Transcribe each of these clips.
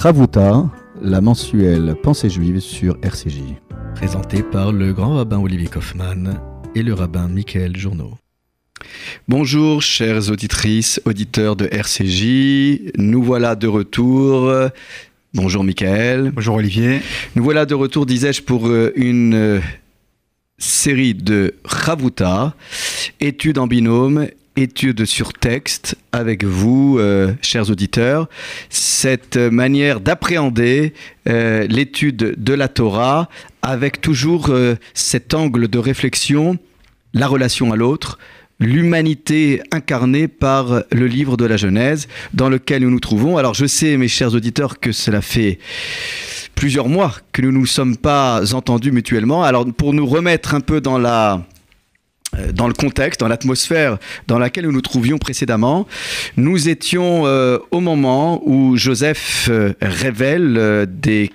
Ravuta, la mensuelle Pensée juive sur RCJ. Présenté par le grand rabbin Olivier Kaufmann et le rabbin Michael Journeau. Bonjour chères auditrices, auditeurs de RCJ, nous voilà de retour. Bonjour Michael. Bonjour Olivier. Nous voilà de retour, disais-je, pour euh, une euh, série de Ravuta, études en binôme étude sur texte avec vous, euh, chers auditeurs, cette manière d'appréhender euh, l'étude de la Torah avec toujours euh, cet angle de réflexion, la relation à l'autre, l'humanité incarnée par le livre de la Genèse dans lequel nous nous trouvons. Alors je sais, mes chers auditeurs, que cela fait plusieurs mois que nous ne nous sommes pas entendus mutuellement. Alors pour nous remettre un peu dans la dans le contexte, dans l'atmosphère dans laquelle nous nous trouvions précédemment. Nous étions euh, au moment où Joseph euh, révèle des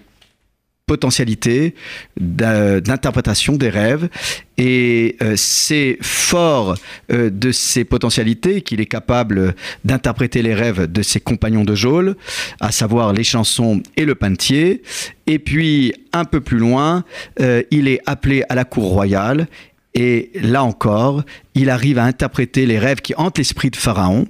potentialités d'interprétation des rêves et c'est fort de ces potentialités qu'il est capable d'interpréter les rêves de ses compagnons de geôle, à savoir les chansons et le pantier. Et puis un peu plus loin, il est appelé à la cour royale et là encore, il arrive à interpréter les rêves qui hantent l'esprit de Pharaon,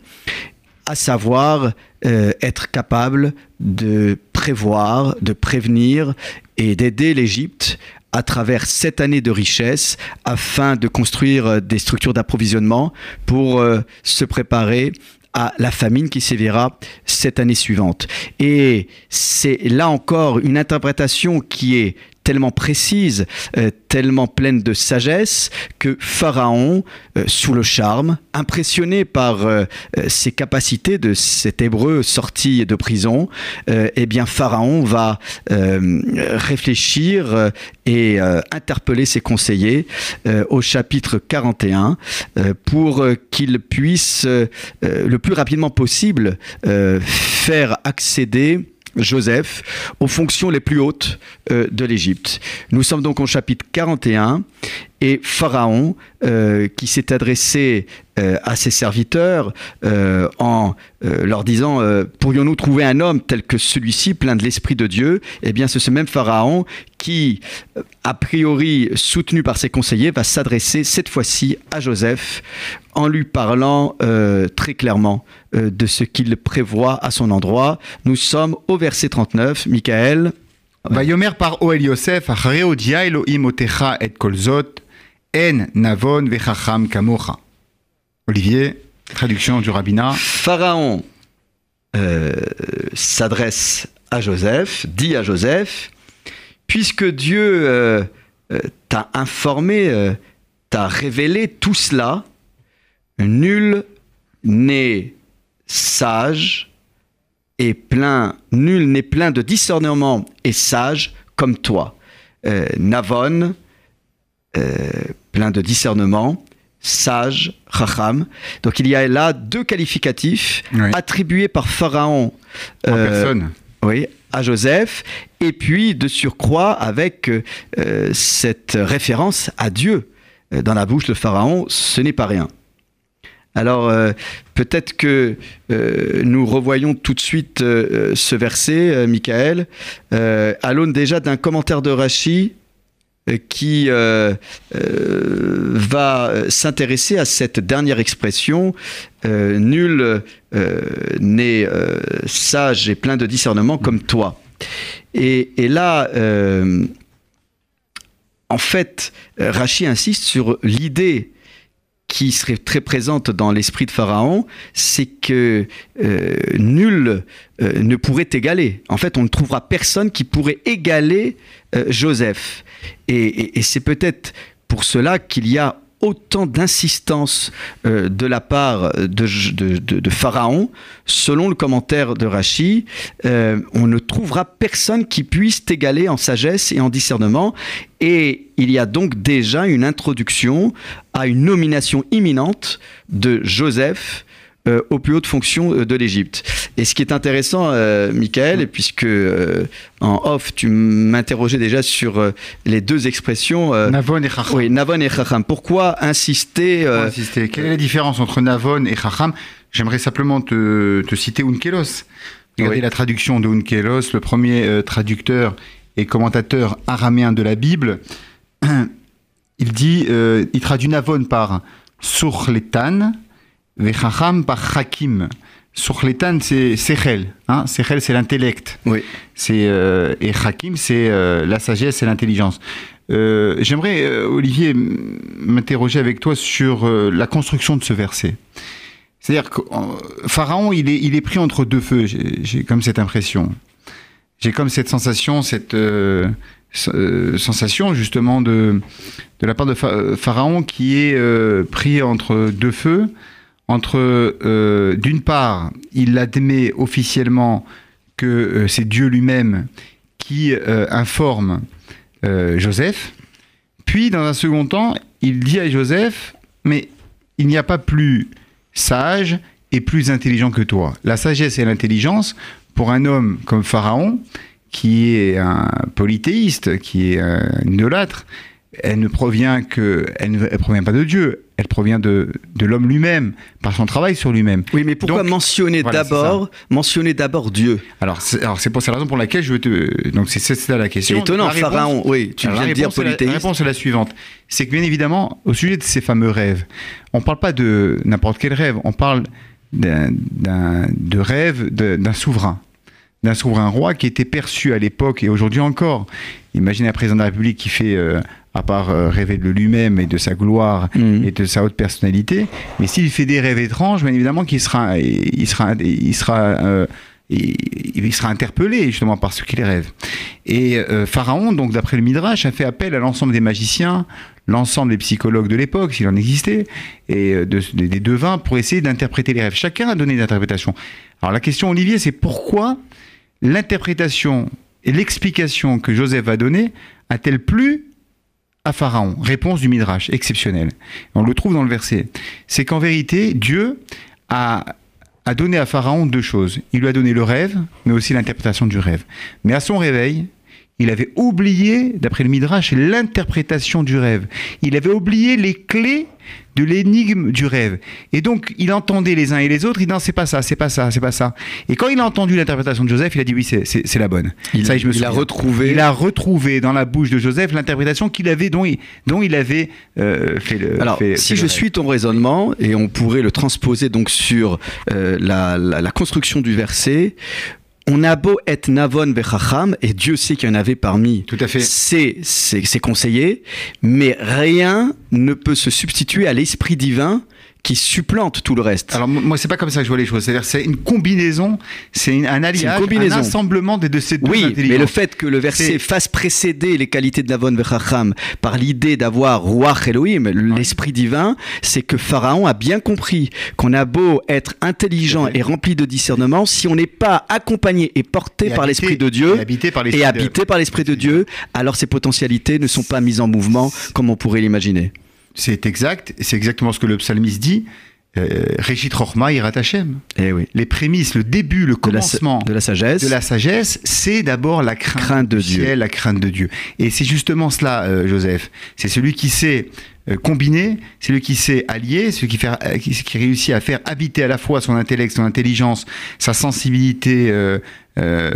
à savoir euh, être capable de prévoir, de prévenir et d'aider l'Égypte à travers sept années de richesse afin de construire euh, des structures d'approvisionnement pour euh, se préparer à la famine qui sévira cette année suivante. Et c'est là encore une interprétation qui est tellement précise, euh, tellement pleine de sagesse, que Pharaon, euh, sous le charme, impressionné par euh, ses capacités de cet hébreu sorti de prison, eh bien Pharaon va réfléchir et interpeller ses conseillers au chapitre 41 pour qu'ils puissent le plus rapidement possible faire accéder Joseph aux fonctions les plus hautes euh, de l'Égypte. Nous sommes donc au chapitre 41 et Pharaon euh, qui s'est adressé euh, à ses serviteurs euh, en leur disant pourrions-nous trouver un homme tel que celui-ci plein de l'esprit de Dieu? Eh bien, c'est ce même Pharaon qui, a priori soutenu par ses conseillers, va s'adresser cette fois-ci à Joseph en lui parlant très clairement de ce qu'il prévoit à son endroit. Nous sommes au verset 39. Michael. Vayomer par Oel Yosef, Reodia Elohim Otecha et Kolzot, en Navon Vechacham Kamocha. Olivier, traduction du rabbinat. Pharaon euh, s'adresse à Joseph, dit à Joseph, puisque Dieu euh, euh, t'a informé, t'a révélé tout cela, nul n'est sage et plein, nul n'est plein de discernement et sage comme toi. Navon, plein de discernement, sage, Chacham. Donc il y a là deux qualificatifs Oui. attribués par Pharaon En euh, personne. oui, à Joseph, et puis de surcroît avec euh, cette référence à Dieu euh, dans la bouche de Pharaon, ce n'est pas rien. Alors euh, peut-être que euh, nous revoyons tout de suite euh, ce verset, Michael, à l'aune déjà d'un commentaire de Rachi qui euh, euh, va euh, s'intéresser à cette dernière expression euh, nul euh, n'est euh, sage et plein de discernement comme toi. Et, là, euh, en fait, euh, Rachi insiste sur l'idée qui serait très présente dans l'esprit de Pharaon, c'est que euh, nul euh, ne pourrait égaler. En fait, on ne trouvera personne qui pourrait égaler euh, Joseph. Et, c'est peut-être pour cela qu'il y a autant d'insistance euh, de la part de, Pharaon, selon le commentaire de Rachi, euh, on ne trouvera personne qui puisse égaler en sagesse et en discernement. Et il y a donc déjà une introduction à une nomination imminente de Joseph euh, aux plus hautes fonctions euh, de l'Égypte. Et ce qui est intéressant, euh, Michael, et puisque euh, en off, tu m'interrogeais déjà sur les deux expressions. Navon et Chacham. oui, Navon et Chacham. Pourquoi insister Pour euh, insister? Quelle est la différence entre Navon et Chacham? J'aimerais simplement te, te citer Unkelos. Regardez Oui. la traduction de Unkelos, le premier traducteur et commentateur araméen de la Bible. Il dit, il traduit Navon par Surletan, Vechacham par Hakim. Surletan, c'est Sechel. Hein? Sechel, c'est l'intellect. Oui. C'est euh, et Hakim, c'est euh, la sagesse et l'intelligence. Euh, J'aimerais, Olivier, m'interroger avec toi sur la construction de ce verset. C'est-à-dire que Pharaon, il est, il est pris entre deux feux. J'ai comme cette impression. J'ai comme cette sensation, cette sensation justement de de la part de Pha- Pharaon qui est pris entre deux feux. Entre, euh, d'une part, il admet officiellement que euh, c'est Dieu lui-même qui euh, informe Joseph. Puis, dans un second temps, il dit à Joseph, mais il n'y a pas plus sage et plus intelligent que toi. La sagesse et l'intelligence, pour un homme comme Pharaon, qui est un polythéiste, qui est un idolâtre, elle ne que, ne provient pas de Dieu, elle provient de, de l'homme lui-même, par son travail sur lui-même. Oui, mais pourquoi Donc, mentionner voilà, d'abord, mentionner d'abord Dieu? Alors, c'est pour cette raison pour laquelle je veux te. Donc, c'est ça la question. C'est étonnant, réponse- Pharaon. Oui, tu viens de dire est la- La polythéiste. réponse est la suivante. C'est que, bien évidemment, au sujet de ces fameux rêves, on ne parle pas de n'importe quel rêve, on parle d'un- de rêve d'un souverain. D'un souverain roi qui était perçu à l'époque et aujourd'hui encore. Imaginez un président de la République qui fait, euh, à part euh, rêver de lui-même et de sa gloire Mhm. et de sa haute personnalité, mais s'il fait des rêves étranges, bien évidemment qu'il sera, il sera, il sera, euh, il sera interpellé justement par ce qu'il rêve. Et euh, Pharaon, donc d'après le Midrash, a fait appel à l'ensemble des magiciens, l'ensemble des psychologues de l'époque, s'il en existait, et de- des- devins pour essayer d'interpréter les rêves. Chacun a donné une interprétation. Alors la question, Olivier, c'est pourquoi l'interprétation et l'explication que Joseph va donner a-t-elle plu à Pharaon Réponse du Midrash, exceptionnelle. On le trouve dans le verset. C'est qu'en vérité, Dieu a, a donné à Pharaon deux choses. Il lui a donné le rêve, mais aussi l'interprétation du rêve. Mais à son réveil, il avait oublié, d'après le Midrash, l'interprétation du rêve. Il avait oublié les clés de l'énigme du rêve. Et donc, il entendait les uns et les autres, il dit non, c'est pas ça, c'est pas ça, c'est pas ça. Et quand il a entendu l'interprétation de Joseph, il a dit oui, c'est- la bonne. Il, ça, je me il a retrouvé. Il a retrouvé dans la bouche de Joseph l'interprétation qu'il avait, dont il, dont il avait euh, fait le. Alors, fait- si fait le je rêve. suis ton raisonnement, et on pourrait le transposer donc sur euh, la, la- la construction du verset, on a beau être Navon Bechacham, et Dieu sait qu'il y en avait parmi Tout à fait. ses, ses- ses conseillers, mais rien ne peut se substituer à l'esprit divin qui supplante tout le reste. Alors moi c'est pas comme ça que je vois les choses. C'est-à-dire c'est une combinaison, c'est un alliage, un assemblement de, de ces deux Oui, mais le fait que le verset fasse précéder les qualités de Navon Vechacham par l'idée d'avoir Ruach Elohim, l'esprit divin, c'est que Pharaon a bien compris qu'on a beau être intelligent et rempli de discernement, si on n'est pas accompagné et porté Et par l'esprit de Dieu et habité par l'esprit de- habité par l'esprit de Dieu, alors ses potentialités ne sont pas mises en mouvement comme on pourrait l'imaginer. C'est exact, c'est exactement ce que le psalmiste dit. Euh, Réchit Rochma Irat Hashem. Eh oui. Les prémices, le début, le De la, sa- commencement de la sagesse. de la sagesse, c'est d'abord la crainte, Crainte de Dieu. ciel, la crainte de Dieu. Et c'est justement cela, euh, Joseph. C'est celui qui sait euh, combiner, c'est celui qui sait allier, celui qui, fait, qui, qui réussit à faire habiter à la fois son intellect, son intelligence, sa sensibilité euh, euh,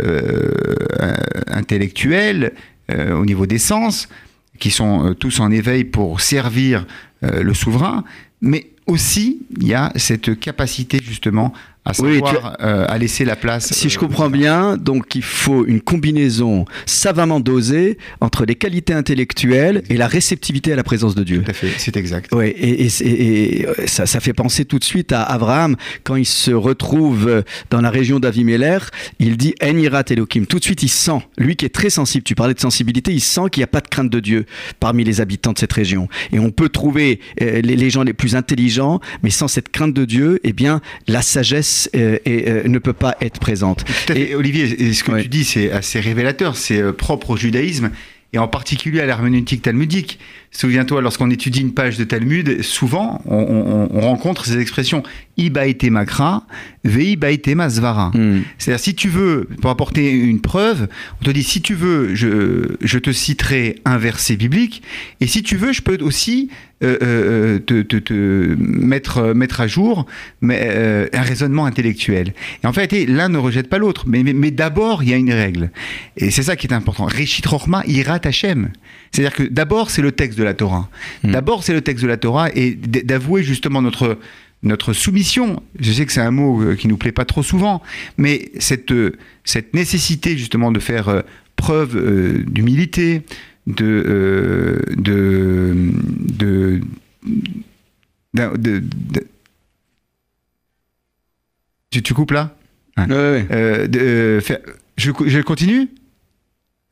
euh, intellectuelle euh, au niveau des sens, qui sont euh, tous en éveil pour servir euh, le souverain, mais aussi il y a cette capacité justement à Oui, savoir euh, à laisser la place. Si je euh, comprends bien, donc il faut une combinaison savamment dosée entre les qualités intellectuelles et la réceptivité à la présence de Dieu. Tout à fait, c'est exact. Oui, et, et- et- et ça, ça fait penser tout de suite à Abraham quand il se retrouve dans la région d'Avimelech. Il dit Enirat Elohim. Tout de suite, il sent, lui qui est très sensible, tu parlais de sensibilité, il sent qu'il n'y a pas de crainte de Dieu parmi les habitants de cette région. Et on peut trouver euh, les, les gens les plus intelligents, mais sans cette crainte de Dieu, eh bien, la sagesse euh, est- euh, ne peut pas être présente. Tout à fait. Et- Olivier, et ce que tu dis, c'est assez révélateur, c'est euh, propre au judaïsme et en particulier à l'herméneutique talmudique. Souviens-toi, lorsqu'on étudie une page de Talmud, souvent on, on- on rencontre ces expressions Ibaite makra, veibaite masvara. Hmm. C'est-à-dire, si tu veux, pour apporter une preuve, on te dit, si tu veux, je, je te citerai un verset biblique, et si tu veux, je peux aussi euh, euh, te, te- te mettre, mettre à jour mais, euh, un raisonnement intellectuel. Et en fait, l'un ne rejette pas l'autre. Mais, mais, mais d'abord, il y a une règle. Et c'est ça qui est important. Reshit Rochma, Irat Hashem. C'est-à-dire que d'abord, c'est le texte de la Torah. Mm. D'abord, c'est le texte de la Torah et d'avouer justement notre, notre soumission. Je sais que c'est un mot euh, qui nous plaît pas trop souvent, mais cette, euh, cette nécessité justement de faire euh, preuve euh, d'humilité, de, euh, de, de, de- de- Tu, tu coupes là? Ouais, ouais. Euh, euh, faire- je, je continue?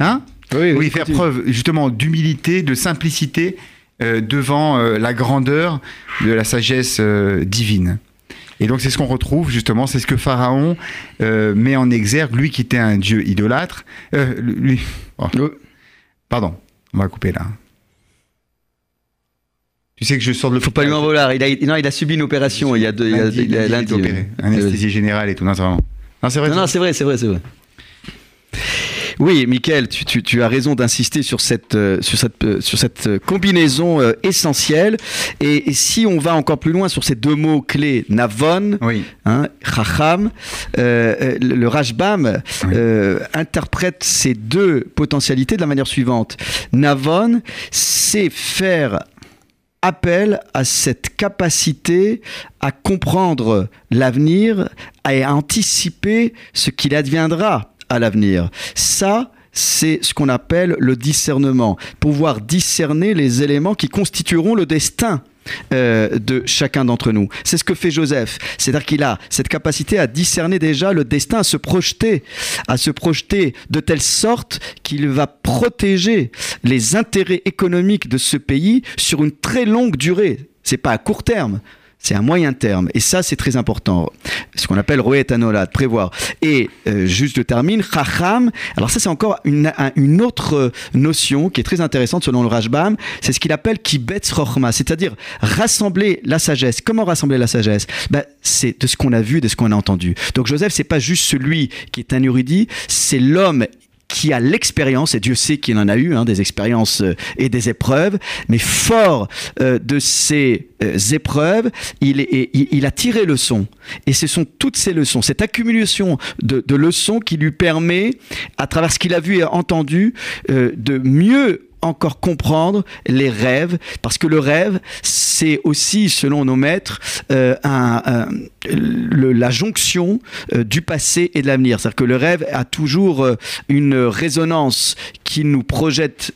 Hein? Oui, oui, faire continue. preuve justement d'humilité, de simplicité euh, devant la grandeur de la sagesse divine. Et donc c'est ce qu'on retrouve justement, c'est ce que Pharaon met en exergue, lui qui était un dieu idolâtre. Lui, oh, pardon, on va couper là. Tu sais que je sors de Faut pas lui en vouloir. Il a, non, il a subi une opération il y a, deux, il y a, Lundi, il a lundi, lundi. Anesthésie générale et tout. Non, c'est vraiment. Non, c'est vrai. Non, non, c'est vrai, c'est vrai, c'est vrai. Oui, Michael, tu, tu- tu as raison d'insister sur cette, euh, sur cette, euh, sur cette euh, combinaison essentielle. Et, et si on va encore plus loin sur ces deux mots clés, Navon, Oui. hein, Chacham, euh, le, Rashbam euh, interprète ces deux potentialités de la manière suivante. Navon, c'est faire appel à cette capacité à comprendre l'avenir et à anticiper ce qu'il adviendra à l'avenir. Ça, c'est ce qu'on appelle le discernement. Pouvoir discerner les éléments qui constitueront le destin euh, de chacun d'entre nous. C'est ce que fait Joseph. C'est-à-dire qu'il a cette capacité à discerner déjà le destin, à se projeter, à se projeter de telle sorte qu'il va protéger les intérêts économiques de ce pays sur une très longue durée. C'est pas à court terme. C'est à moyen terme. Et ça, c'est très important. Ce qu'on appelle Roet Anolad, prévoir. Et euh, juste je termine, Chacham. Alors ça, c'est encore une, un- une autre euh, notion qui est très intéressante selon le Rajbam. C'est ce qu'il appelle Kibetz Rochma, c'est-à-dire rassembler la sagesse. Comment rassembler la sagesse? Ben, C'est de ce qu'on a vu, de ce qu'on a entendu. Donc Joseph, c'est pas juste celui qui est un érudit, c'est l'homme qui a l'expérience, et Dieu sait qu'il en a eu, hein, des expériences euh, et des épreuves, mais fort euh, de ces euh, épreuves, il, a tiré leçon. Et ce sont toutes ces leçons, cette accumulation de, leçons qui lui permet, à travers ce qu'il a vu et entendu, de mieux encore comprendre les rêves, parce que le rêve, c'est aussi, selon nos maîtres, euh, un- un- le- la jonction euh, du passé et de l'avenir. C'est-à-dire que le rêve a toujours euh, une résonance qui nous projette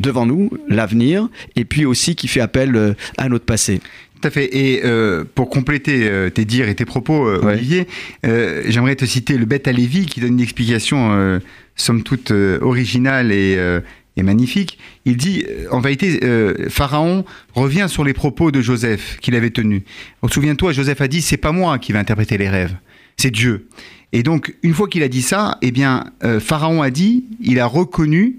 devant nous l'avenir, et puis aussi qui fait appel à notre passé. Tout à fait. Et euh, pour compléter euh, tes dires et tes propos, euh, Ouais. Olivier, j'aimerais te citer le Beth Alevi qui donne une explication, somme toute, originale et, magnifique. Il dit, euh, en vérité, euh, Pharaon revient sur les propos de Joseph qu'il avait tenus. Donc, Souviens-toi, Joseph a dit, c'est pas moi qui vais interpréter les rêves, c'est Dieu. Et donc, une fois qu'il a dit ça, eh bien, euh, Pharaon a dit, il a reconnu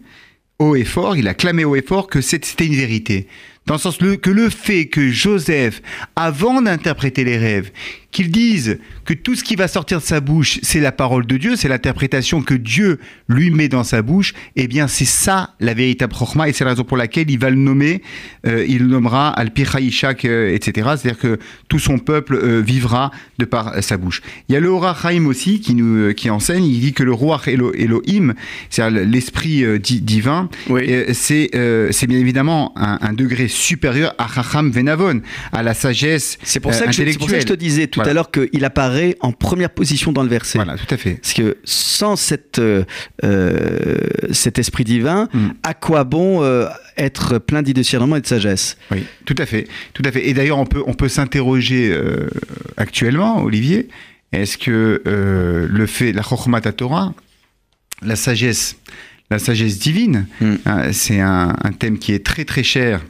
haut et fort, il a clamé haut et fort que c'était une vérité. Dans le sens que le fait que Joseph, avant d'interpréter les rêves, qu'il dise que tout ce qui va sortir de sa bouche, c'est la parole de Dieu, c'est l'interprétation que Dieu lui met dans sa bouche, eh bien c'est ça la véritable Chokhmah, et c'est la raison pour laquelle il va le nommer, euh, il le nommera Al-Pichaïchak, euh, etc. C'est-à-dire que tout son peuple euh, vivra de par euh, sa bouche. Il y a le Hora Chaim aussi qui, nous, euh, qui enseigne, il dit que le roi Elo- Elohim, c'est-à-dire l'esprit euh, di- divin, Oui. euh, c'est euh, bien évidemment un, un degré supérieur à Chacham Venavon, à la sagesse C'est pour, euh, ça que je- pour ça que je te disais tout Voilà. à l'heure qu'il apparaît en première position dans le verset. Voilà, tout à fait. Parce que sans cette, euh, euh, cet esprit divin, Mm. à quoi bon euh, être plein de discernement et de sagesse? Oui, tout à fait, tout à fait. Et d'ailleurs, on peut, on peut s'interroger euh, actuellement, Olivier, est-ce que le fait, la Chokhmat Torah, la sagesse, la sagesse divine, Mm. hein, c'est un, un thème qui est très très cher.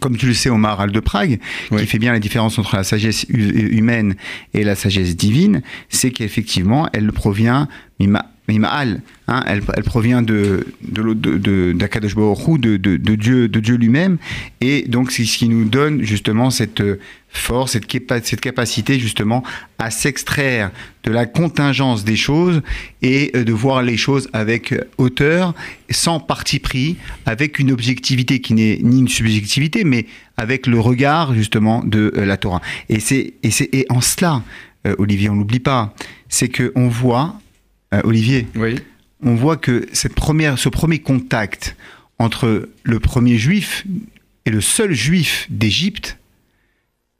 Comme tu le sais, Omar Al de Prague, Oui. qui fait bien la différence entre la sagesse hu- humaine et la sagesse divine, c'est qu'effectivement, elle provient mima Hein, elle, provient de de de Dieu de Dieu lui-même et donc c'est ce qui nous donne justement cette euh, force, cette, capa- cette capacité justement à s'extraire de la contingence des choses et euh, de voir les choses avec euh, hauteur, sans parti pris, avec une objectivité qui n'est ni une subjectivité, mais avec le regard justement de la Torah. Et c'est et et en cela, Olivier, on n'oublie pas, c'est que on voit, euh, Olivier, Oui. on voit que cette première, ce premier contact entre le premier juif et le seul juif d'Égypte,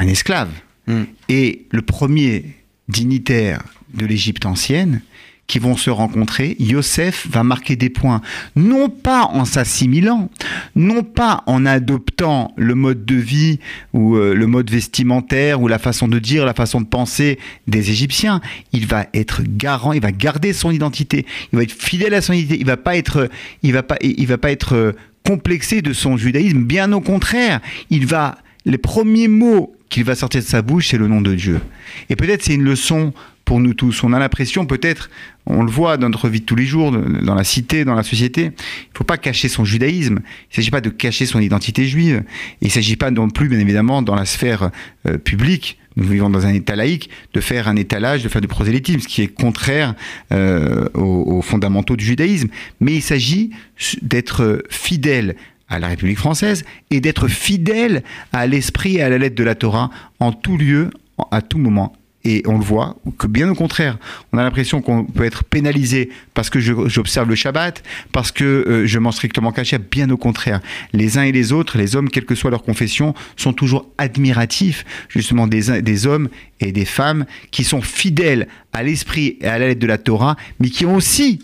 un esclave, Mm. et le premier dignitaire de l'Égypte ancienne, qui vont se rencontrer, Yosef va marquer des points, non pas en s'assimilant, non pas en adoptant le mode de vie ou euh, le mode vestimentaire ou la façon de dire, la façon de penser des Égyptiens. Il va être garant, il va garder son identité, il va être fidèle à son identité, il va pas être, il va pas, il va pas être euh, complexé de son judaïsme. Bien au contraire, il va les premiers mots qu'il va sortir de sa bouche, c'est le nom de Dieu. Et peut-être c'est une leçon pour nous tous. On a l'impression, peut-être, on le voit dans notre vie de tous les jours, dans la cité, dans la société, il ne faut pas cacher son judaïsme. Il ne s'agit pas de cacher son identité juive. Il ne s'agit pas non plus, bien évidemment, dans la sphère euh, publique, nous vivons dans un État laïque, de faire un étalage, de faire du prosélytisme, ce qui est contraire euh, aux, aux fondamentaux du judaïsme. Mais il s'agit d'être fidèle à la République française et d'être fidèle à l'esprit et à la lettre de la Torah en tout lieu, à tout moment. Et on le voit que bien au contraire, on a l'impression qu'on peut être pénalisé parce que j'observe le Shabbat, parce que euh, je mange strictement caché. Bien au contraire, les uns et les autres, les hommes, quelle que soit leur confession, sont toujours admiratifs justement des, des hommes et des femmes qui sont fidèles à l'esprit et à la lettre de la Torah, mais qui ont aussi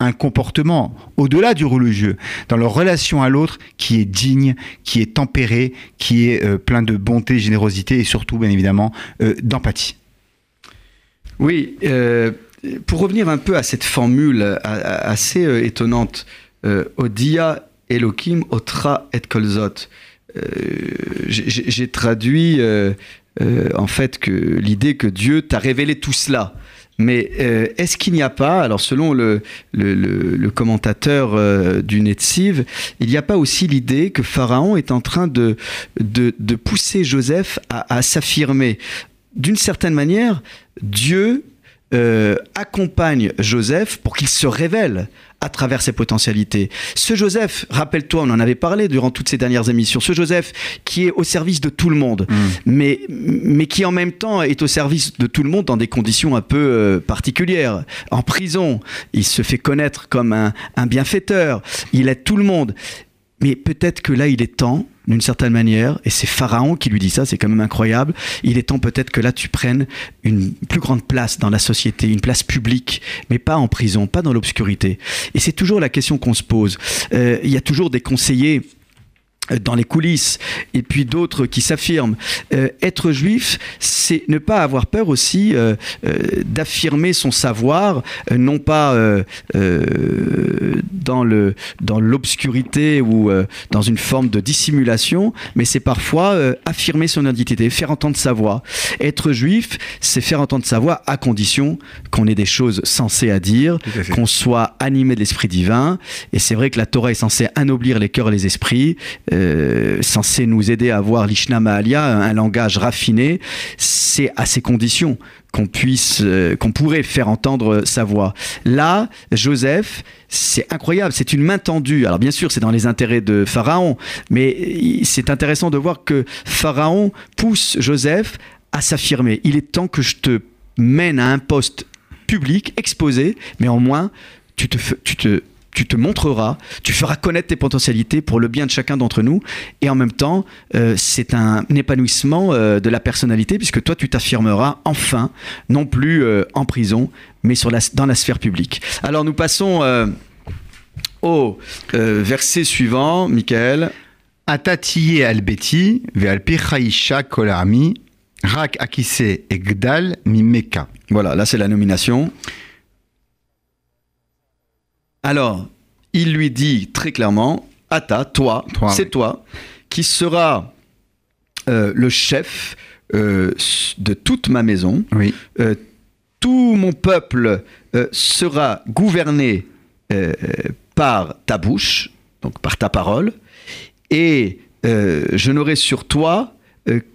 un comportement au-delà du religieux, dans leur relation à l'autre, qui est digne, qui est tempéré, qui est euh, plein de bonté, générosité et surtout, bien évidemment, euh, d'empathie. Oui, euh, pour revenir un peu à cette formule assez euh, étonnante, euh, Odia Elohim Otra et Kolzot. J'ai- traduit en fait que l'idée que Dieu t'a révélé tout cela. Mais est-ce qu'il n'y a pas, alors selon le, commentateur du Netziv, il n'y a pas aussi l'idée que Pharaon est en train de, pousser Joseph à s'affirmer? D'une certaine manière, Dieu euh, accompagne Joseph pour qu'il se révèle à travers ses potentialités. Ce Joseph, rappelle-toi, on en avait parlé durant toutes ces dernières émissions, ce Joseph qui est au service de tout le monde, mais, mais qui en même temps est au service de tout le monde dans des conditions un peu euh, particulières. En prison, il se fait connaître comme un, un bienfaiteur, il aide tout le monde. Mais peut-être que là, il est temps, d'une certaine manière, et c'est Pharaon qui lui dit ça, c'est quand même incroyable, il est temps peut-être que là, tu prennes une plus grande place dans la société, une place publique, mais pas en prison, pas dans l'obscurité. Et c'est toujours la question qu'on se pose. Euh, Il y a toujours des conseillers dans les coulisses, et puis d'autres qui s'affirment. Euh, être juif, c'est ne pas avoir peur aussi euh, euh, d'affirmer son savoir, euh, non pas euh, euh, dans le dans l'obscurité ou euh, dans une forme de dissimulation, mais c'est parfois euh, affirmer son identité, faire entendre sa voix. Être juif, c'est faire entendre sa voix à condition qu'on ait des choses sensées à dire, qu'on soit animé de l'esprit divin. Et c'est vrai que la Torah est censée anoblir les cœurs et les esprits, euh, censée nous aider à avoir l'Ishna Ma'alia, un langage raffiné. C'est à ces conditions qu'on puisse, euh, qu'on pourrait faire entendre sa voix. Là, Joseph, c'est incroyable, c'est une main tendue. Alors bien sûr, c'est dans les intérêts de Pharaon, mais c'est intéressant de voir que Pharaon pousse Joseph à s'affirmer. Il est temps que je te mène à un poste public, exposé, mais en moins, tu te, tu te, tu te montreras, tu feras connaître tes potentialités pour le bien de chacun d'entre nous, et en même temps, euh, c'est un épanouissement euh, de la personnalité, puisque toi, tu t'affirmeras enfin, non plus euh, en prison, mais sur la, dans la sphère publique. Alors, nous passons au verset suivant, Michael. Atatiye albeti kolami rak akise egdal mimeka. Voilà, là c'est la nomination. Alors, il lui dit très clairement, Ata, toi, Toi, c'est oui. toi, qui sera euh, le chef euh, de toute ma maison. Oui. Euh, tout mon peuple euh, sera gouverné par ta bouche, donc par ta parole, et je n'aurai sur toi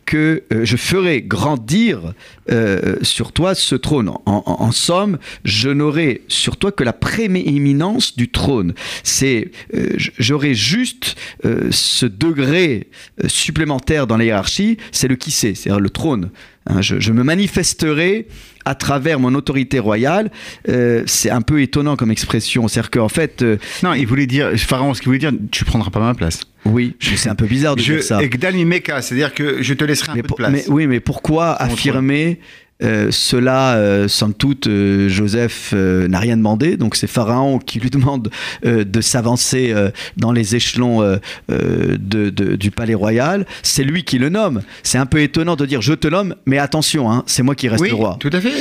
que euh, je ferai grandir euh, sur toi ce trône. En, somme, je n'aurai sur toi que la prééminence du trône. C'est, euh, j'aurai juste euh, ce degré euh, supplémentaire dans la hiérarchie, c'est le qui c'est, c'est-à-dire le trône. Hein, je me manifesterai à travers mon autorité royale. Euh, c'est un peu étonnant comme expression. C'est-à-dire qu'en fait, euh, Non, il voulait dire, Pharaon, ce qu'il voulait dire, tu prendras pas ma place. oui, c'est un peu bizarre de Je, dire ça. Egdal c'est-à-dire que je te laisserai un Mais peu pour- de place. mais- oui, mais pourquoi affirmer euh, cela euh, Somme toute, euh, Joseph euh, n'a rien demandé, donc c'est Pharaon qui lui demande euh, de s'avancer euh, dans les échelons euh, euh, de- de- du palais royal. C'est lui qui le nomme. C'est un peu étonnant de dire je te nomme, mais attention, hein, c'est moi qui reste oui, le roi. tout à fait.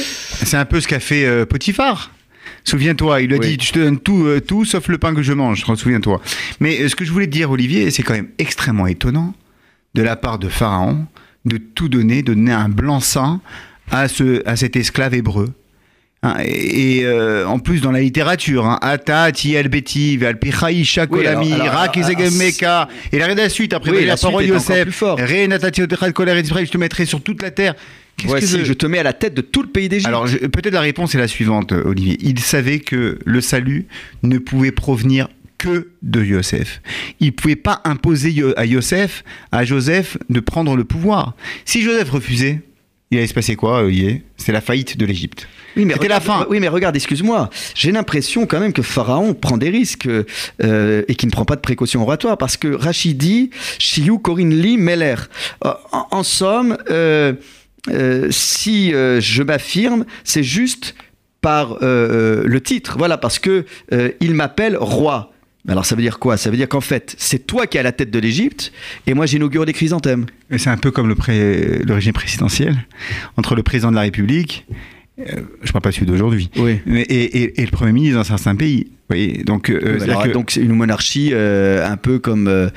C'est un peu ce qu'a fait euh, Potiphar. Souviens-toi, il a Oui. dit je te donne tout, euh, tout sauf le pain que je mange. Souviens-toi. Mais euh, ce que je voulais te dire, Olivier, c'est quand même extrêmement étonnant de la part de Pharaon de tout donner, de donner un blanc-seing à, ce, à cet esclave hébreu. Hein, et et, euh, en plus dans la littérature, hein, Ata, Valpichaï, Shakolami, Rak, alors- Meka. Et la la suite, après, Oui, la la parole Yosef. je te mettrai sur toute la terre. Qu'est-ce que Voici, je- je te mets à la tête de tout le pays d'Égypte. alors je- peut-être la réponse est la suivante, Olivier. Il savait que le salut ne pouvait provenir que de Yosef. Il ne pouvait pas imposer à Yosef, à Joseph, de prendre le pouvoir. Si Joseph refusait, il allait se passer quoi, Olivier C'est la faillite de l'Égypte. Oui, mais C'était la regarde- fin. Oui, mais regarde, excuse-moi. J'ai l'impression quand même que Pharaon prend des risques euh, et qu'il ne prend pas de précautions oratoires parce que Rachid dit Shiyu Corinne Li Meller. Euh, En, en somme, euh, euh, si euh, je m'affirme, c'est juste par euh, euh, le titre. Voilà, parce que euh, il m'appelle roi. Alors ça veut dire quoi? Ça veut dire qu'en fait, c'est toi qui es à la tête de l'Égypte et moi j'inaugure les chrysanthèmes. C'est un peu comme le régime présidentiel entre le président de la République, euh, je parle pas celui d'aujourd'hui, Oui. et, et- et le Premier ministre dans certains pays. Voyez donc, euh, Alors, que- Donc c'est une monarchie euh, un peu comme euh,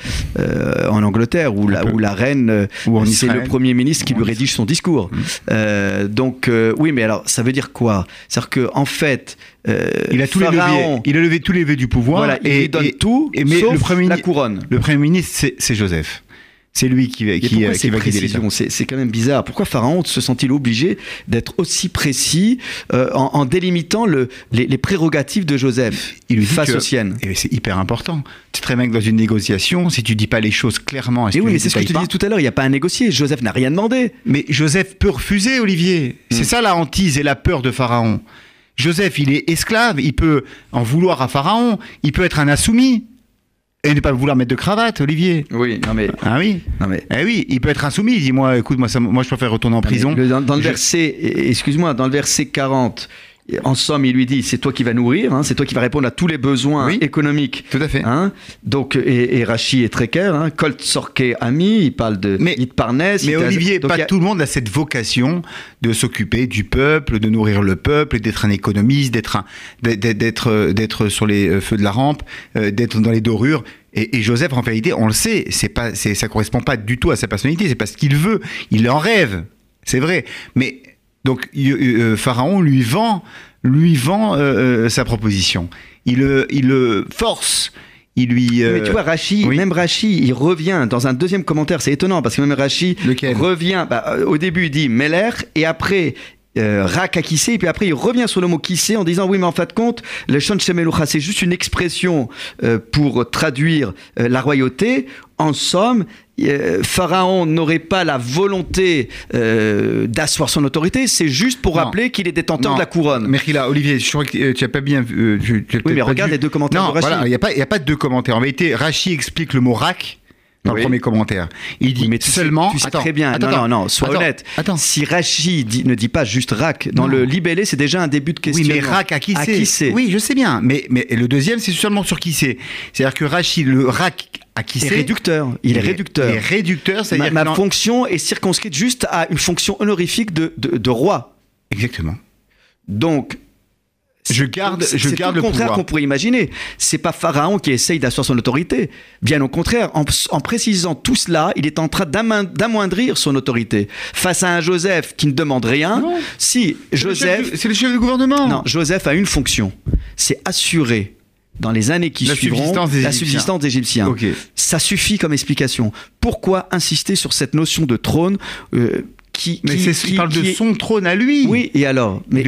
en Angleterre où la, peu. où la reine c'est le premier ministre qui lui rédige son discours. Euh, donc oui, mais alors ça veut dire quoi? C'est-à-dire que en fait, euh, il a tous les leviers, Pharaon, il a levé tous les leviers du pouvoir. voilà, il lui donne tout, et- mais sauf le premier la couronne. Le Premier ministre, c'est Joseph. C'est lui qui, qui, pourquoi euh, qui va guider précisions C'est quand même bizarre. Pourquoi Pharaon se sent-il obligé d'être aussi précis euh, en, en délimitant le, les, les prérogatives de Joseph Il lui face aux siennes? Et c'est hyper important. Tu bien que dans une négociation, si tu dis pas les choses clairement, et si Et tu oui, les mais c'est ce que te détailles disais tout à l'heure, il n'y a pas à négocier. Joseph n'a rien demandé. Mais Joseph peut refuser, Olivier. Mm. C'est ça la hantise et la peur de Pharaon. Joseph, il est esclave, il peut en vouloir à Pharaon, il peut être un insoumis et ne pas vouloir mettre de cravate, Olivier. Oui, non mais, Ah oui non mais Eh oui, il peut être insoumis. Il dit moi, écoute, moi, ça- moi, je préfère retourner en prison. Le- dans, dans le Je- verset, excuse-moi, dans le verset 40, en somme, il lui dit c'est toi qui vas nourrir, hein, c'est toi qui vas répondre à tous les besoins Oui. économiques. Tout à fait. Hein donc, et, et Rachi est très clair, hein, Colt Sorke ami, il parle de Mais- Yit Parnès. Mais Olivier, donc pas a- tout le monde a cette vocation de s'occuper du peuple, de nourrir le peuple, d'être un économiste, d'être un- d'être d'être d'être sur les euh, feux de la rampe, euh, d'être dans les dorures. Et, et Joseph, en vérité, on le sait, c'est pas, c'est, ça correspond pas du tout à sa personnalité. C'est parce qu'il veut, il en rêve, c'est vrai. Mais donc y- euh, Pharaon lui vend, lui vend euh, euh, sa proposition. Il, le- il force. Il lui. Mais euh, tu vois, Rachi, oui. même Rachi, il revient dans un deuxième commentaire, c'est étonnant parce que même Rachi Lequel? revient, bah, euh, au début il dit Meller et après euh, Rak Akissé, et puis après il revient sur le mot Kissé en disant oui mais en fin de compte le Shan c'est juste une expression euh, pour traduire euh, la royauté. En somme, euh, Pharaon n'aurait pas la volonté euh, d'asseoir son autorité, c'est juste pour rappeler qu'il est détenteur Non. de la couronne. Là, Olivier, je crois que euh, tu n'as pas bien vu. tu- tu as oui mais regarde vu. les deux commentaires Non, de Rachi. voilà, il n'y a, pas- y a pas de deux commentaires. En vérité, Rachi explique le mot rack dans Oui. le premier commentaire. Il dit Oui, mais tu sais- seulement. tu sais Attends, très bien. attends, non, non, non, sois attends, honnête. Si Rachi dit- ne dit pas juste Rak, dans Non. le libellé, c'est déjà un début de question. Oui, mais rack à qui À c'est qui c'est Oui, je sais bien. Mais, mais le deuxième, c'est seulement sur qui c'est. C'est-à-dire que Rachi, le rack à qui C'est réducteur. Il est réducteur. Il est réducteur, Ma, c'est-à-dire ma que dans- fonction est circonscrite juste à une fonction honorifique de, de, de roi. Exactement. Donc, Je garde, je c'est garde tout le le contraire qu'on pourrait imaginer. C'est pas Pharaon qui essaye d'asseoir son autorité. Bien au contraire, en, en précisant tout cela, il est en train d'amoindrir son autorité face à un Joseph qui ne demande rien. Non. Si Joseph, C'est le chef du gouvernement. non, Joseph a une fonction, c'est assurer dans les années qui La suivront subsistance la subsistance des Égyptiens. Ça suffit comme explication. Pourquoi insister sur cette notion de trône euh, qui, Mais c'est, qui- parle de est- son trône à lui. Oui, et alors Mais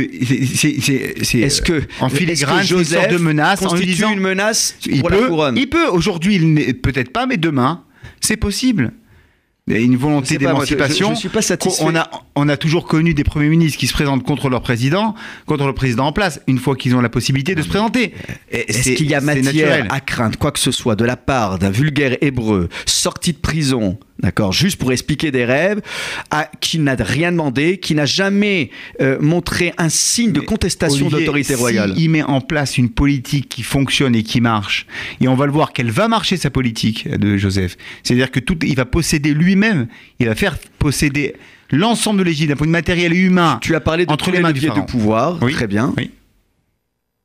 c'est- est-ce que en filigrane, que c'est une sorte Joseph de menace en lui constitue disant une menace il peut, couronne il peut. Aujourd'hui, il n'est peut-être pas, mais demain, c'est possible. Une volonté d'émancipation. Je, je suis pas satisfait. On a, on a toujours connu des premiers ministres qui se présentent contre leur président, contre le président en place, une fois qu'ils ont la possibilité de se présenter. Est-ce qu'il y a matière naturel. à craindre quoi que ce soit de la part d'un vulgaire hébreu sorti de prison, d'accord, juste pour expliquer des rêves, à, qui n'a rien demandé, qui n'a jamais euh, montré un signe de contestation d'autorité si royale? il met en place une politique qui fonctionne et qui marche, et on va le voir qu'elle va marcher sa politique de Joseph. C'est-à-dire que tout, il va posséder lui-même, il va faire posséder l'ensemble de l'Égypte d'un point de vue matériel et humain. Tu as parlé de Entre tous les les mains du leviers de pouvoir, Oui, très bien. oui.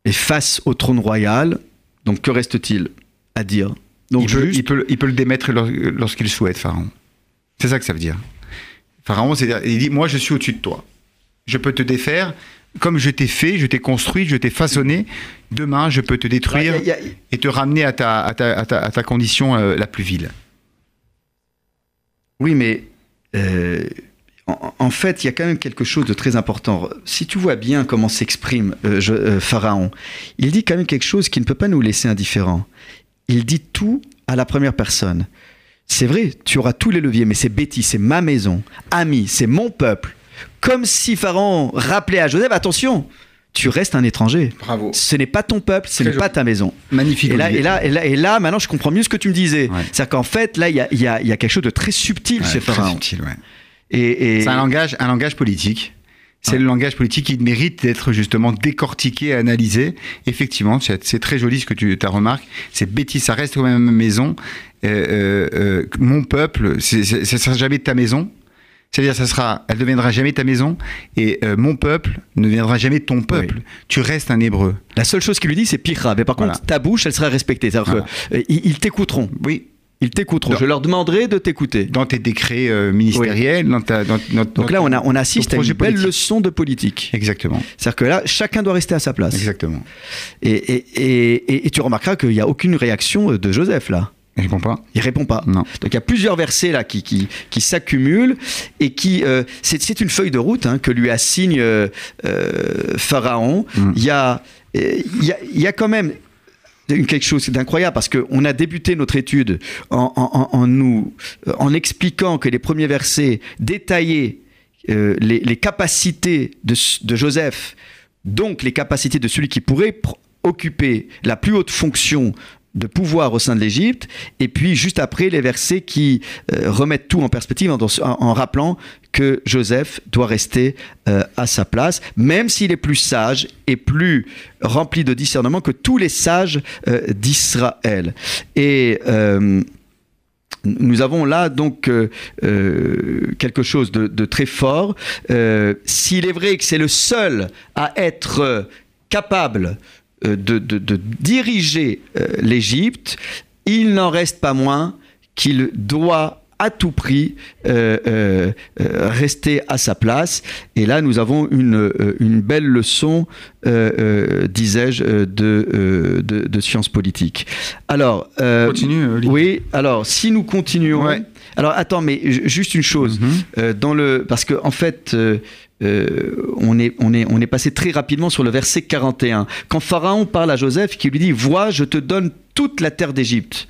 Et face au trône royal, donc que reste-t-il à dire? Donc il, peut, juste- il, peut, il peut le démettre lors- lorsqu'il souhaite, Pharaon. C'est ça que ça veut dire. Pharaon, c'est il dit Moi, je suis au-dessus de toi. Je peux te défaire. Comme je t'ai fait, je t'ai construit, je t'ai façonné. Demain, je peux te détruire y a- y a- et te ramener à ta, à ta, à ta, à ta condition euh, la plus vile. Oui, mais euh, en, fait, il y a quand même quelque chose de très important. Si tu vois bien comment s'exprime euh, euh, Pharaon, il dit quand même quelque chose qui ne peut pas nous laisser indifférents. Il dit tout à la première personne. C'est vrai, tu auras tous les leviers, mais c'est Betty, c'est ma maison. Ami, c'est mon peuple. Comme si Pharaon rappelait à Joseph, attention, tu restes un étranger. Bravo. Ce n'est pas ton peuple, ce n'est pas ta maison. Magnifique. Et là, et, là, et, là, et là, maintenant, je comprends mieux ce que tu me disais. Ouais. C'est-à-dire qu'en fait, là, il y a, il y a- il y a quelque chose de très subtil Ouais, chez très Pharaon. subtil, ouais. Et, et- C'est un langage, un langage politique. C'est Ouais. le langage politique qui mérite d'être justement décortiqué, analysé. Effectivement, c'est très joli ce que tu as remarqué. C'est bêtise, ça reste quand même ma maison. Euh, euh, euh, mon peuple, c'est- c'est- ça sera jamais ta maison. C'est-à-dire, ça sera, elle ne deviendra jamais ta maison. Et euh, mon peuple ne deviendra jamais ton peuple. Tu restes un hébreu. La seule chose qu'il lui dit, c'est Pira. Mais par contre, ta bouche, elle sera respectée. C'est-à-dire Voilà. que, euh, t'écouteront. Oui. Ils t'écouteront. Je leur demanderai de t'écouter. Dans tes décrets euh, ministériels, dans ta. Dans, dans- dans Donc là, on, a, on assiste à une belle politique. leçon de politique. Exactement. C'est-à-dire que là, chacun doit rester à sa place. Exactement. Et, et, et, et- et tu remarqueras qu'il n'y a aucune réaction de Joseph là. Je comprends pas. Il répond pas. Non. Donc il y a plusieurs versets là qui, qui, qui s'accumulent et qui euh, c'est, une feuille de route hein, que lui assigne euh, euh, Pharaon. Mm. Il y a il y a, il y a quand même quelque chose d'incroyable parce qu'on a débuté notre étude en, en- en- nous en expliquant que les premiers versets détaillaient les, les capacités de, de Joseph, donc les capacités de celui qui pourrait occuper la plus haute fonction de pouvoir au sein de l'Égypte, et puis juste après les versets qui euh, remettent tout en perspective en, rappelant que Joseph doit rester euh, à sa place, même s'il est plus sage et plus rempli de discernement que tous les sages euh, d'Israël. Et nous avons là donc quelque chose de, très fort. S'il est vrai que c'est le seul à être capable de, de- de diriger euh, l'Égypte, il n'en reste pas moins qu'il doit à tout prix euh, euh, euh, rester à sa place. Et là, nous avons une, une belle leçon, euh, disais-je, de, de, de sciences politiques. Alors, Continue, Olivier. oui, alors si nous continuons. Ouais. Alors attends, mais ju- juste une chose. Mhm. Dans le, parce que en fait, euh, on, est, on, est, on est passé très rapidement sur le verset 41. Quand Pharaon parle à Joseph, qui lui dit Vois, je te donne toute la terre d'Égypte.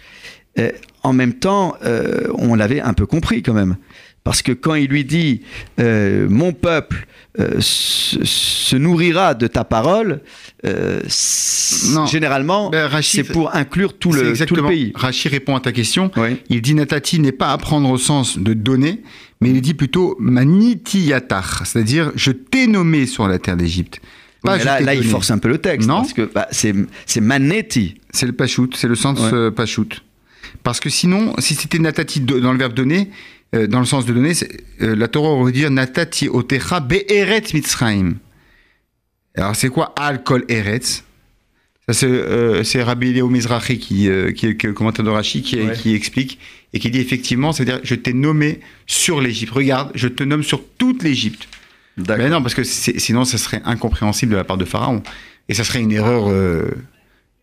Euh, en même temps, euh, on l'avait un peu compris quand même. Parce que quand il lui dit euh, Mon peuple euh, se, se nourrira de ta parole, Non. généralement, Ben, c'est pour inclure tout le, tout le pays. Rachid répond à ta question. Oui. Il dit Natati n'est pas à prendre au sens de donner, mais il dit plutôt Manitiyatar, c'est-à-dire je t'ai nommé sur la terre d'Égypte. Pas Mais je là, il force un peu le texte. Non. Parce que bah, c'est c'est Manetti. C'est le pachout, c'est le sens Ouais. pachout. Parce que sinon, si c'était Natati dans le verbe donner, euh, dans le sens de donner, euh, la Torah aurait dire Natati otecha be'eret mitzrayim. Alors, c'est quoi Al-Kol Eretz? Ça, c'est euh, c'est Rabbi Léo Mizrahi, qui, qui, est- le commentateur de Rashi, qui, Ouais. qui explique et qui dit effectivement, c'est-à-dire, je t'ai nommé sur l'Égypte. Regarde, je te nomme sur toute l'Égypte. Mais non, parce que sinon, ça serait incompréhensible de la part de Pharaon. Et ça serait une erreur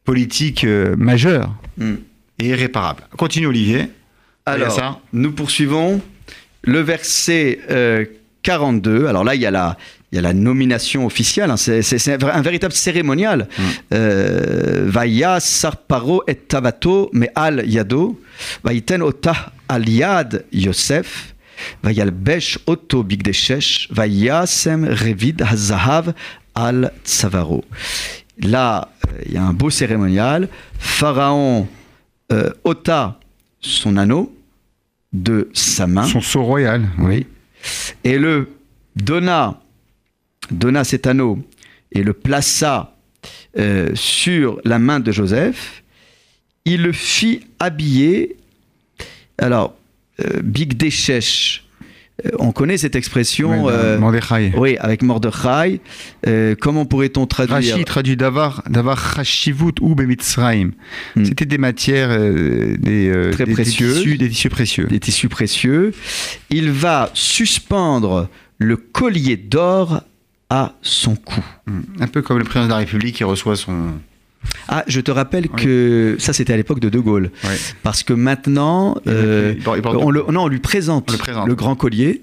politique majeure Hmm. Et irréparable. Continue, Olivier. Alors, ça. nous poursuivons le verset euh, 42. Alors là, il y a la, il y a la nomination officielle. hein. C'est, un véritable cérémonial. Mm. Euh, Vaya sarparo et tavato me al yado. Vaiten ota al yad Yosef. Vayalbesh oto bigdeshesh. Vayasem revid hazahav al tsavaro. Là, euh, il y a un beau cérémonial. Pharaon euh, ôta son anneau de sa main. Son sceau royal. Oui. Et le donna, donna cet anneau et le plaça euh, sur la main de Joseph. Il le fit habiller. Alors, euh, Big euh, on connaît cette expression. Ouais, euh, Mordechai. oui, avec Mordechai. Euh, comment pourrait-on traduire Rashi traduit d'avar d'avar chashivut ou bemitzraim. Hmm. C'était des matières, euh, des, euh, Très des- des précieuses. tissus, des tissus précieux. des tissus précieux, il va suspendre le collier d'or à son cou. Hmm. Un peu comme le président de la République qui reçoit son. Ah, je te rappelle Oui. que ça c'était à l'époque de De Gaulle, parce que maintenant, euh, Il il on, le, non, on lui présente, On le présente. le grand collier,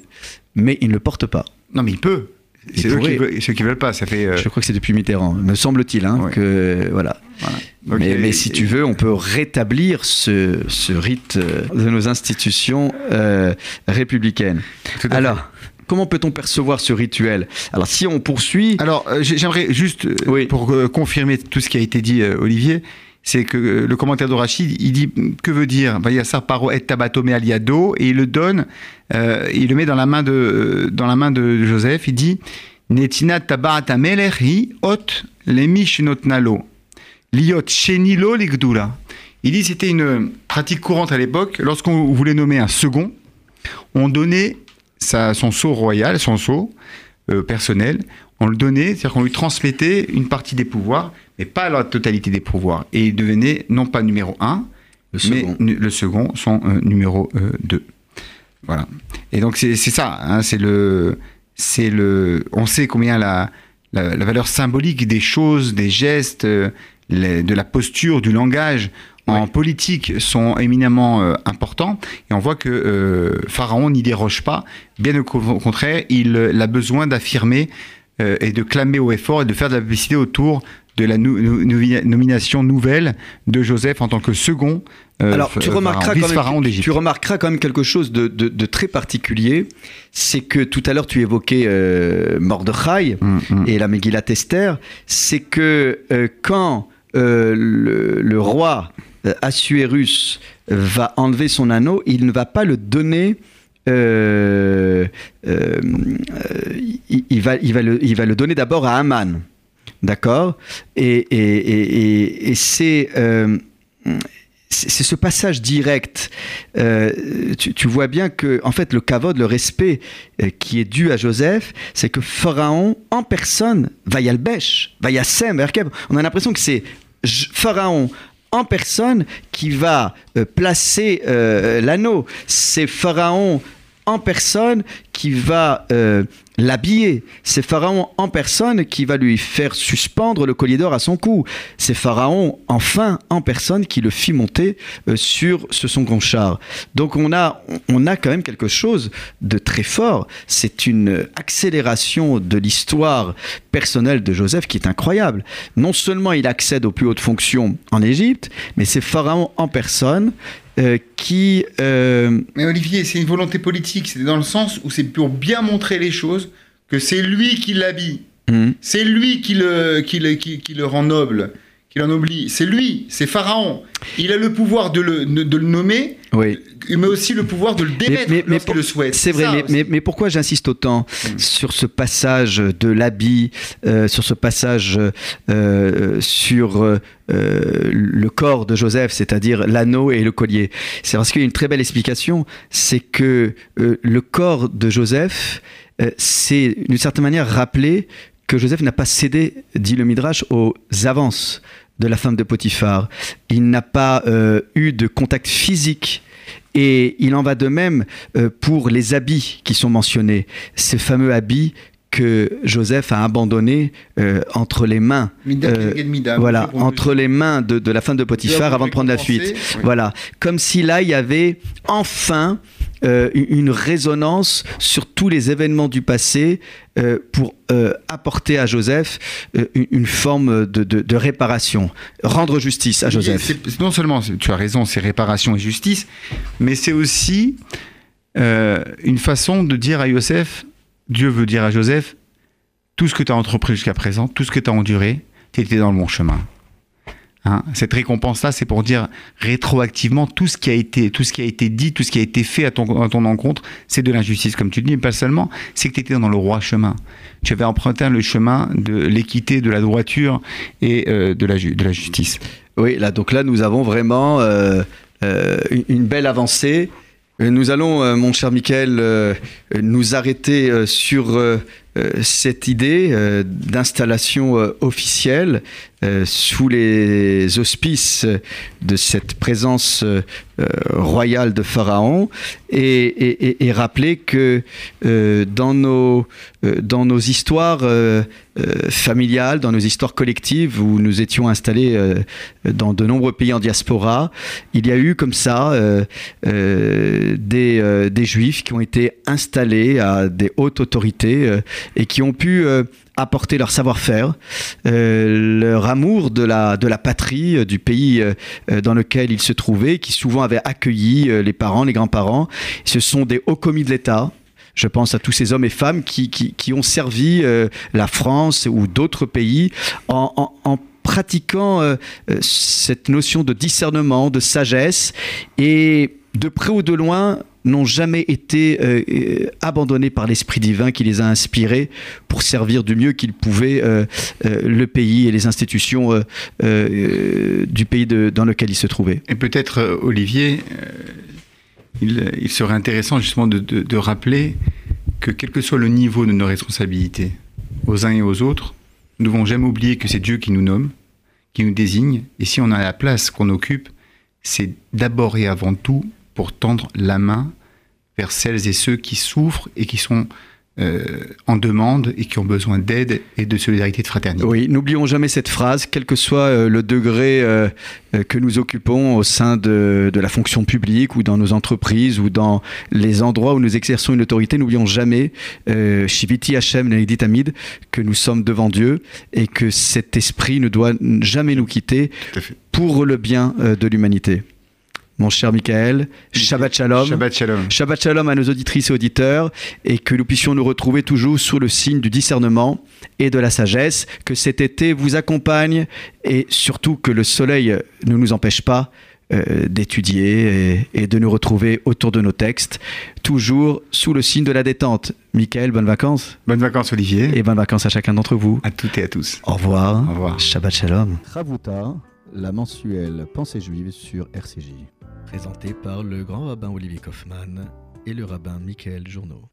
mais il ne le porte pas. Non, mais il peut. C'est eux qui, veulent, ceux qui veulent pas. Ça fait. euh, Je crois que c'est depuis Mitterrand, me semble-t-il, hein, que voilà. mais, mais si tu veux, on peut rétablir ce, ce rite euh, de nos institutions euh, républicaines. tout à fait. Comment peut-on percevoir ce rituel? Alors, si on poursuit, Alors, euh, j'ai- j'aimerais juste, euh, Oui. pour euh, confirmer tout ce qui a été dit, Olivier, c'est que le commentaire de Rachid, il dit que veut dire? Vayassar paro et tabatome aliado, et il le donne, il le met dans la main de, dans la main de Joseph. Il dit Netina tabarata melechi ot notnalo liot shenilo ligdula. Il dit c'était une pratique courante à l'époque. Lorsqu'on voulait nommer un second, on donnait sa, son sceau royal, son sceau euh, personnel, on le donnait, c'est-à-dire qu'on lui transmettait une partie des pouvoirs, mais pas la totalité des pouvoirs. Et il devenait non pas numéro 1, le mais second. le second, son euh, numéro 2. Voilà. Et donc c'est ça, hein, c'est le, c'est le, on sait combien la, la, la valeur symbolique des choses, des gestes, euh, les- de la posture, du langage en Ouais. politique sont éminemment euh, importants. Et on voit que euh, Pharaon n'y déroge pas. Bien au co- au contraire, il, euh, a besoin d'affirmer euh, et de clamer au effort et de faire de la publicité autour de la nou- nou- novi- nomination nouvelle de Joseph en tant que second Alors, tu remarqueras, pharaon, quand même, tu remarqueras quand même quelque chose de, de- de très particulier. C'est que tout à l'heure, tu évoquais Mordechai Mm, mm. et la Megillat Esther. C'est que quand euh, le, le roi Assuérus va enlever son anneau, il ne va pas le donner. euh, euh, il, va, il, va le, il va le donner d'abord à Aman. D'accord? Et, et, et, c'est. euh, c'est ce passage direct. Euh, tu, vois bien que, en fait, le kavod, le respect euh, qui est dû à Joseph, c'est que Pharaon, en personne, va y albesh, va y Sem, Erkeb. On a l'impression que c'est Pharaon en personne qui va euh, placer euh, l'anneau. C'est Pharaon en personne qui va euh, l'habiller. C'est Pharaon en personne qui va lui faire suspendre le collier d'or à son cou. C'est Pharaon, enfin, en personne qui le fit monter euh, sur ce son grand char. Donc on a, on a quand même quelque chose de très fort. C'est une accélération de l'histoire personnelle de Joseph qui est incroyable. Non seulement il accède aux plus hautes fonctions en Égypte, mais c'est Pharaon en personne euh, qui... euh, Mais Olivier, c'est une volonté politique. C'est dans le sens où c'est pour bien montrer les choses que c'est lui qui l'habille. hum, C'est lui qui le, qui, le, qui, qui le rend noble, qui l'ennoblit. C'est lui, c'est Pharaon. Il a le pouvoir de le, de le nommer, oui. mais aussi le pouvoir de le démettre mais- mais lorsqu'il pour- le souhaite. C'est vrai, mais, pourquoi j'insiste autant Mm. sur ce passage de l'habit, euh, sur ce passage euh, sur euh, le corps de Joseph, c'est-à-dire l'anneau et le collier? C'est parce qu'il y a une très belle explication, c'est que le corps de Joseph, c'est d'une certaine manière rappeler que Joseph n'a pas cédé, dit le Midrash, aux avances de la femme de Potiphar. Il n'a pas euh, eu de contact physique. Et il en va de même euh, pour les habits qui sont mentionnés, ces fameux habits que Joseph a abandonnés euh, entre les mains, voilà, entre les mains de, de la femme de Potiphar avant de prendre la fuite. oui. Voilà, comme si là il y avait enfin euh, une résonance sur tous les événements du passé euh, pour euh, apporter à Joseph une, une forme de, de- de réparation, rendre justice à Joseph. Non seulement, tu as raison, c'est réparation et justice, mais c'est aussi une façon de dire à Joseph, Dieu veut dire à Joseph, tout ce que tu as entrepris jusqu'à présent, tout ce que tu as enduré, tu étais dans le bon chemin. Hein, cette récompense-là, c'est pour dire rétroactivement tout ce qui a été, tout ce qui a été dit, tout ce qui a été fait à ton, à ton encontre, c'est de l'injustice, comme tu le dis, mais pas seulement, c'est que tu étais dans le droit chemin. Tu avais emprunté le chemin de l'équité, de la droiture et euh, de, la de la justice. Oui, là, donc là, nous avons vraiment euh, euh, une- belle avancée. Nous allons, mon cher Michael, nous arrêter sur cette idée d'installation officielle sous les auspices de cette présence euh, royale de Pharaon et, rappeler que euh, dans, nos, euh, dans nos histoires euh, familiales, dans nos histoires collectives où nous étions installés dans de nombreux pays en diaspora, il y a eu comme ça des, des juifs qui ont été installés à des hautes autorités et qui ont pu apporter leur savoir-faire, leur amour de la, de la patrie, du pays dans lequel ils se trouvaient, qui souvent avaient accueilli euh, les parents, les grands-parents. Ce sont des hauts commis de l'État. Je pense à tous ces hommes et femmes qui, ont servi euh, la France ou d'autres pays en, pratiquant euh, cette notion de discernement, de sagesse, et de près ou de loin n'ont jamais été euh, euh, abandonnés par l'Esprit divin qui les a inspirés pour servir du mieux qu'ils pouvaient euh, le pays et les institutions du pays dans lequel ils se trouvaient. Et peut-être, Olivier, il, serait intéressant justement de, de- de rappeler que quel que soit le niveau de nos responsabilités, aux uns et aux autres, nous ne devons jamais oublier que c'est Dieu qui nous nomme, qui nous désigne, et si on a la place qu'on occupe, c'est d'abord et avant tout pour tendre la main vers celles et ceux qui souffrent et qui sont euh, en demande et qui ont besoin d'aide et de solidarité, de fraternité. Oui, n'oublions jamais cette phrase, quel que soit euh, le degré euh, que nous occupons au sein de, de la fonction publique ou dans nos entreprises ou dans les endroits où nous exerçons une autorité, n'oublions jamais, Shiviti Hashem Nenedit Hamid, que nous sommes devant Dieu et que cet esprit ne doit jamais nous quitter pour le bien de l'humanité. Mon cher Michael, Shabbat Shalom. Shabbat Shalom. Shabbat Shalom à nos auditrices et auditeurs et que nous puissions nous retrouver toujours sous le signe du discernement et de la sagesse, que cet été vous accompagne et surtout que le soleil ne nous empêche pas euh, d'étudier et, et de nous retrouver autour de nos textes, toujours sous le signe de la détente. Michael, bonnes vacances Bonnes vacances, Olivier. et bonnes vacances à chacun d'entre vous. À toutes et à tous. Au revoir. Au revoir. Shabbat Shalom. Ravuta, la mensuelle Pensée juive sur RCJ. Présenté par le grand rabbin Olivier Kaufmann et le rabbin Michael Journeau.